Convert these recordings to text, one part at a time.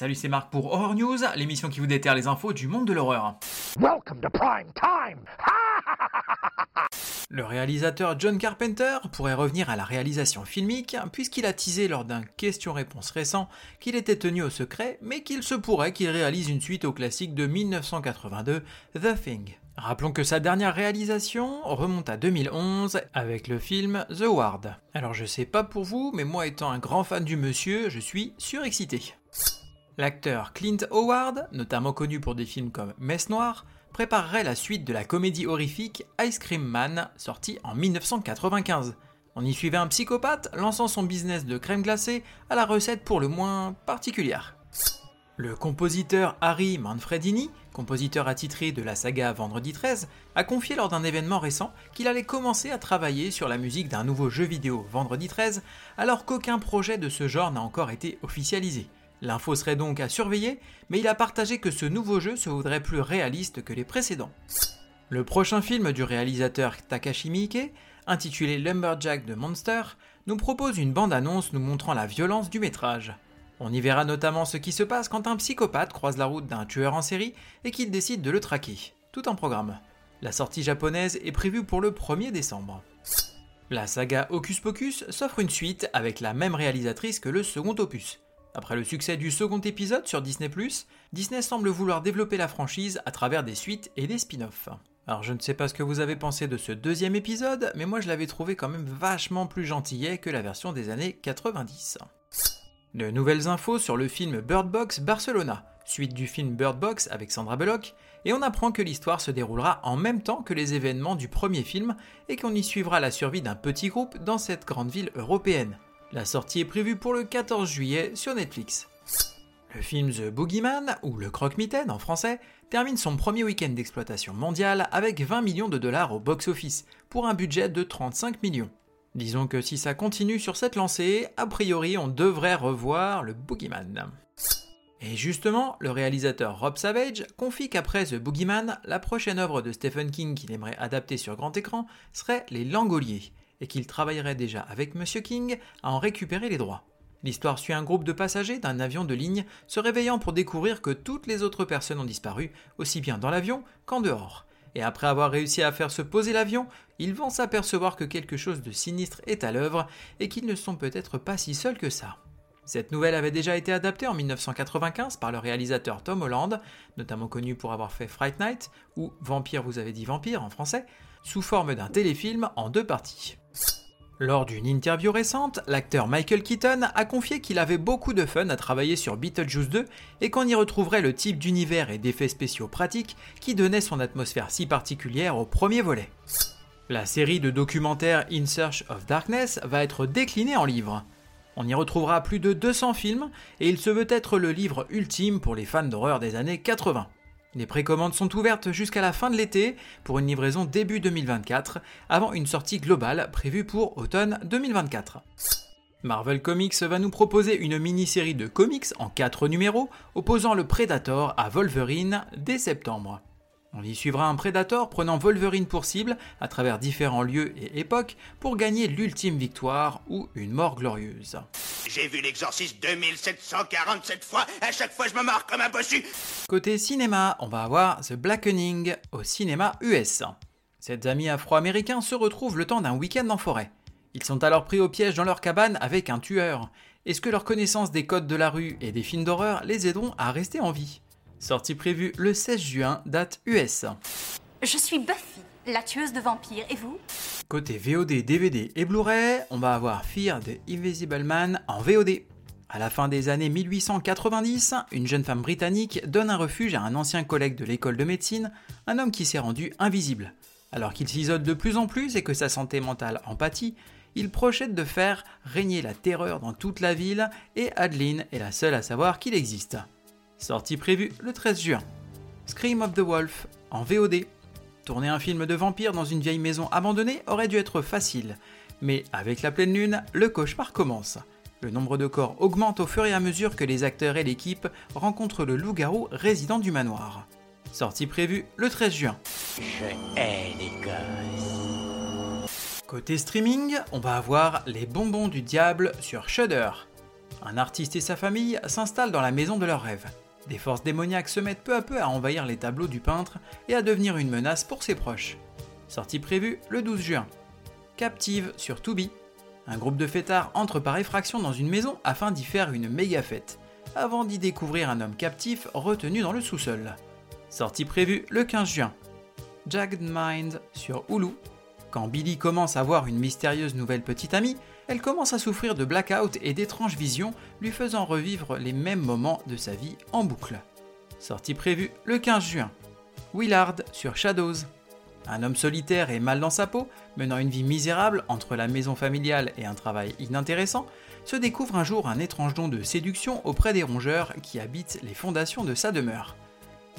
Salut, c'est Marc pour Horror News, l'émission qui vous déterre les infos du monde de l'horreur. Welcome to prime time. Le réalisateur John Carpenter pourrait revenir à la réalisation filmique puisqu'il a teasé lors d'un question-réponse récent qu'il était tenu au secret mais qu'il se pourrait qu'il réalise une suite au classique de 1982 The Thing. Rappelons que sa dernière réalisation remonte à 2011 avec le film The Ward. Alors je sais pas pour vous, mais moi étant un grand fan du monsieur, je suis surexcité. L'acteur Clint Howard, notamment connu pour des films comme Messe Noire, préparerait la suite de la comédie horrifique Ice Cream Man, sortie en 1995. On y suivait un psychopathe lançant son business de crème glacée à la recette pour le moins particulière. Le compositeur Harry Manfredini, compositeur attitré de la saga Vendredi 13, a confié lors d'un événement récent qu'il allait commencer à travailler sur la musique d'un nouveau jeu vidéo Vendredi 13, alors qu'aucun projet de ce genre n'a encore été officialisé. L'info serait donc à surveiller, mais il a partagé que ce nouveau jeu se voudrait plus réaliste que les précédents. Le prochain film du réalisateur Takashi Miike, intitulé Lumberjack de Monster, nous propose une bande-annonce nous montrant la violence du métrage. On y verra notamment ce qui se passe quand un psychopathe croise la route d'un tueur en série et qu'il décide de le traquer. Tout en programme. La sortie japonaise est prévue pour le 1er décembre. La saga Hocus Pocus s'offre une suite avec la même réalisatrice que le second opus. Après le succès du second épisode sur Disney ⁇ Disney semble vouloir développer la franchise à travers des suites et des spin-offs. Alors je ne sais pas ce que vous avez pensé de ce deuxième épisode, mais moi je l'avais trouvé quand même vachement plus gentillet que la version des années 90. De nouvelles infos sur le film Bird Box Barcelona, suite du film Bird Box avec Sandra Bullock, et on apprend que l'histoire se déroulera en même temps que les événements du premier film et qu'on y suivra la survie d'un petit groupe dans cette grande ville européenne. La sortie est prévue pour le 14 juillet sur Netflix. Le film The Boogeyman, ou Le Croque-Mitaine en français, termine son premier week-end d'exploitation mondiale avec 20 millions de dollars au box-office, pour un budget de 35 millions. Disons que si ça continue sur cette lancée, a priori on devrait revoir le Boogeyman. Et justement, le réalisateur Rob Savage confie qu'après The Boogeyman, la prochaine œuvre de Stephen King qu'il aimerait adapter sur grand écran serait Les Langoliers, et qu'il travaillerait déjà avec Monsieur King à en récupérer les droits. L'histoire suit un groupe de passagers d'un avion de ligne se réveillant pour découvrir que toutes les autres personnes ont disparu, aussi bien dans l'avion qu'en dehors. Et après avoir réussi à faire se poser l'avion, ils vont s'apercevoir que quelque chose de sinistre est à l'œuvre et qu'ils ne sont peut-être pas si seuls que ça. Cette nouvelle avait déjà été adaptée en 1995 par le réalisateur Tom Holland, notamment connu pour avoir fait Fright Night ou Vampire vous avez dit Vampire en français, sous forme d'un téléfilm en deux parties. Lors d'une interview récente, l'acteur Michael Keaton a confié qu'il avait beaucoup de fun à travailler sur Beetlejuice 2 et qu'on y retrouverait le type d'univers et d'effets spéciaux pratiques qui donnait son atmosphère si particulière au premier volet. La série de documentaires In Search of Darkness va être déclinée en livre. On y retrouvera plus de 200 films et il se veut être le livre ultime pour les fans d'horreur des années 80. Les précommandes sont ouvertes jusqu'à la fin de l'été pour une livraison début 2024, avant une sortie globale prévue pour automne 2024. Marvel Comics va nous proposer une mini-série de comics en 4 numéros opposant le Predator à Wolverine dès septembre. On y suivra un Predator prenant Wolverine pour cible à travers différents lieux et époques pour gagner l'ultime victoire ou une mort glorieuse. J'ai vu l'exorciste 2747 fois, à chaque fois je me marre comme un bossu Côté cinéma, on va avoir The Blackening au cinéma US. Ces amis afro-américains se retrouvent le temps d'un week-end en forêt. Ils sont alors pris au piège dans leur cabane avec un tueur. Est-ce que leur connaissance des codes de la rue et des films d'horreur les aideront à rester en vie? Sortie prévue le 16 juin, date US. Je suis Buffy, la tueuse de vampires, et vous? Côté VOD, DVD et Blu-ray, on va avoir Fear the Invisible Man en VOD. À la fin des années 1890, une jeune femme britannique donne un refuge à un ancien collègue de l'école de médecine, un homme qui s'est rendu invisible. Alors qu'il s'isole de plus en plus et que sa santé mentale en pâtit, il projette de faire régner la terreur dans toute la ville et Adeline est la seule à savoir qu'il existe. Sortie prévue le 13 juin. Scream of the Wolf en VOD. Tourner un film de vampire dans une vieille maison abandonnée aurait dû être facile, mais avec la pleine lune, le cauchemar commence. Le nombre de corps augmente au fur et à mesure que les acteurs et l'équipe rencontrent le loup-garou résident du manoir. Sortie prévue le 13 juin. Je hais les gosses. Côté streaming, on va avoir Les Bonbons du Diable sur Shudder. Un artiste et sa famille s'installent dans la maison de leurs rêves. Des forces démoniaques se mettent peu à peu à envahir les tableaux du peintre et à devenir une menace pour ses proches. Sortie prévue le 12 juin. Captive sur Tubi. Un groupe de fêtards entre par effraction dans une maison afin d'y faire une méga fête, avant d'y découvrir un homme captif retenu dans le sous-sol. Sortie prévue le 15 juin. Jagged Mind sur Hulu. Quand Billy commence à voir une mystérieuse nouvelle petite amie, elle commence à souffrir de blackout et d'étranges visions, lui faisant revivre les mêmes moments de sa vie en boucle. Sortie prévue le 15 juin. Willard sur Shadows. Un homme solitaire et mal dans sa peau, menant une vie misérable entre la maison familiale et un travail inintéressant, se découvre un jour un étrange don de séduction auprès des rongeurs qui habitent les fondations de sa demeure.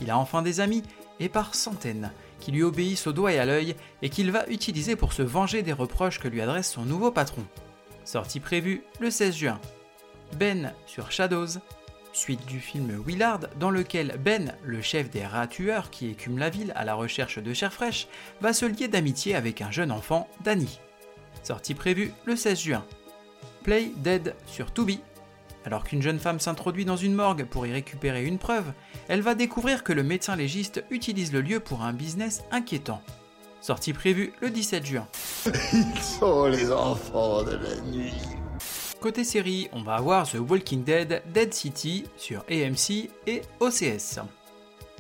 Il a enfin des amis, et par centaines, qui lui obéissent au doigt et à l'œil et qu'il va utiliser pour se venger des reproches que lui adresse son nouveau patron. Sortie prévue le 16 juin. Ben sur Shadows, suite du film Willard dans lequel Ben, le chef des rats tueurs qui écument la ville à la recherche de chair fraîche, va se lier d'amitié avec un jeune enfant, Danny. Sortie prévue le 16 juin. Play Dead sur Tubi. Alors qu'une jeune femme s'introduit dans une morgue pour y récupérer une preuve, elle va découvrir que le médecin légiste utilise le lieu pour un business inquiétant. Sortie prévue le 17 juin. Ils sont les enfants de la nuit. Côté série, on va avoir The Walking Dead, Dead City sur AMC et OCS.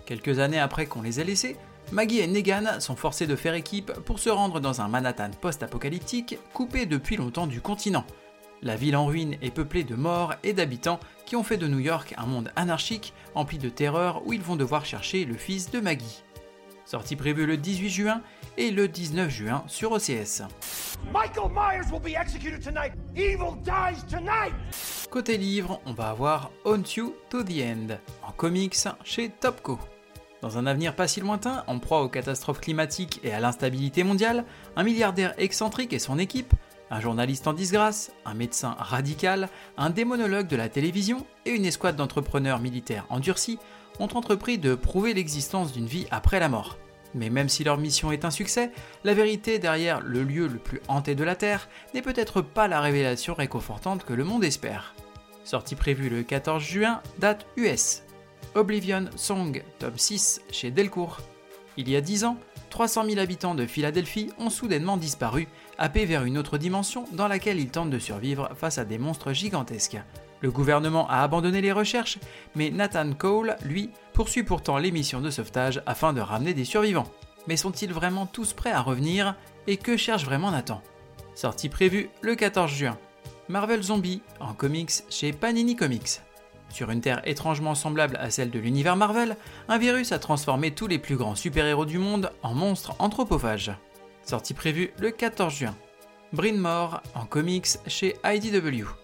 Quelques années après qu'on les ait laissés, Maggie et Negan sont forcés de faire équipe pour se rendre dans un Manhattan post-apocalyptique coupé depuis longtemps du continent. La ville en ruine est peuplée de morts et d'habitants qui ont fait de New York un monde anarchique, empli de terreur où ils vont devoir chercher le fils de Maggie. Sortie prévue le 18 juin et le 19 juin sur OCS. Michael Myers will be executed tonight. Evil dies tonight. Côté livre, on va avoir Haunt You to the End, en comics chez Topco. Dans un avenir pas si lointain, en proie aux catastrophes climatiques et à l'instabilité mondiale, un milliardaire excentrique et son équipe, un journaliste en disgrâce, un médecin radical, un démonologue de la télévision et une escouade d'entrepreneurs militaires endurcis ont entrepris de prouver l'existence d'une vie après la mort. Mais même si leur mission est un succès, la vérité derrière le lieu le plus hanté de la Terre n'est peut-être pas la révélation réconfortante que le monde espère. Sortie prévue le 14 juin, date US. Oblivion Song, tome 6 chez Delcourt. Il y a 10 ans, 300 000 habitants de Philadelphie ont soudainement disparu, happés vers une autre dimension dans laquelle ils tentent de survivre face à des monstres gigantesques. Le gouvernement a abandonné les recherches, mais Nathan Cole, lui, poursuit pourtant les missions de sauvetage afin de ramener des survivants. Mais sont-ils vraiment tous prêts à revenir Et que cherche vraiment Nathan? Sortie prévue le 14 juin. Marvel Zombie en comics chez Panini Comics. Sur une Terre étrangement semblable à celle de l'univers Marvel, un virus a transformé tous les plus grands super-héros du monde en monstres anthropophages. Sortie prévue le 14 juin. Bryn Mawr en comics chez IDW.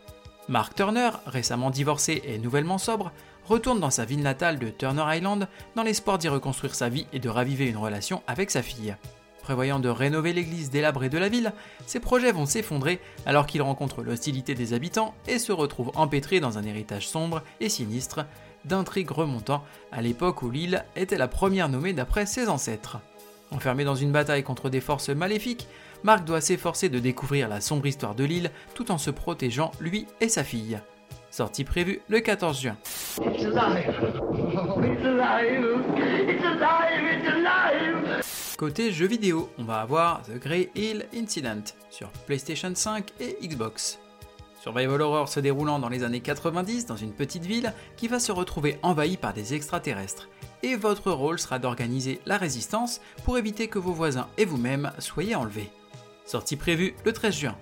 Mark Turner, récemment divorcé et nouvellement sobre, retourne dans sa ville natale de Turner Island dans l'espoir d'y reconstruire sa vie et de raviver une relation avec sa fille. Prévoyant de rénover l'église délabrée de la ville, ses projets vont s'effondrer alors qu'il rencontre l'hostilité des habitants et se retrouve empêtré dans un héritage sombre et sinistre d'intrigues remontant à l'époque où l'île était la première nommée d'après ses ancêtres. Enfermé dans une bataille contre des forces maléfiques, Mark doit s'efforcer de découvrir la sombre histoire de l'île tout en se protégeant lui et sa fille. Sortie prévue le 14 juin. Côté jeux vidéo, on va avoir The Grey Hill Incident sur PlayStation 5 et Xbox. Survival Horror se déroulant dans les années 90 dans une petite ville qui va se retrouver envahie par des extraterrestres. Et votre rôle sera d'organiser la résistance pour éviter que vos voisins et vous-même soyez enlevés. Sortie prévue le 13 juin.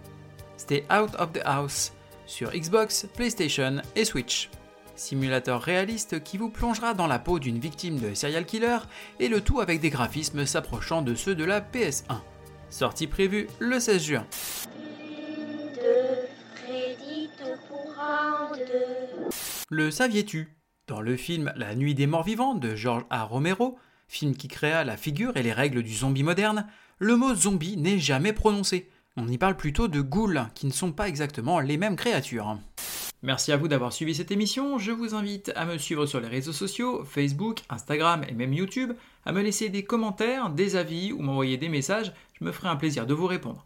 Stay Out of the House sur Xbox, PlayStation et Switch. Simulateur réaliste qui vous plongera dans la peau d'une victime de serial killer et le tout avec des graphismes s'approchant de ceux de la PS1. Sortie prévue le 16 juin. Le saviez-tu? Dans le film La Nuit des Morts Vivants de George A. Romero, film qui créa la figure et les règles du zombie moderne, le mot zombie n'est jamais prononcé. On y parle plutôt de ghouls, qui ne sont pas exactement les mêmes créatures. Merci à vous d'avoir suivi cette émission. Je vous invite à me suivre sur les réseaux sociaux, Facebook, Instagram et même YouTube, à me laisser des commentaires, des avis ou m'envoyer des messages. Je me ferai un plaisir de vous répondre.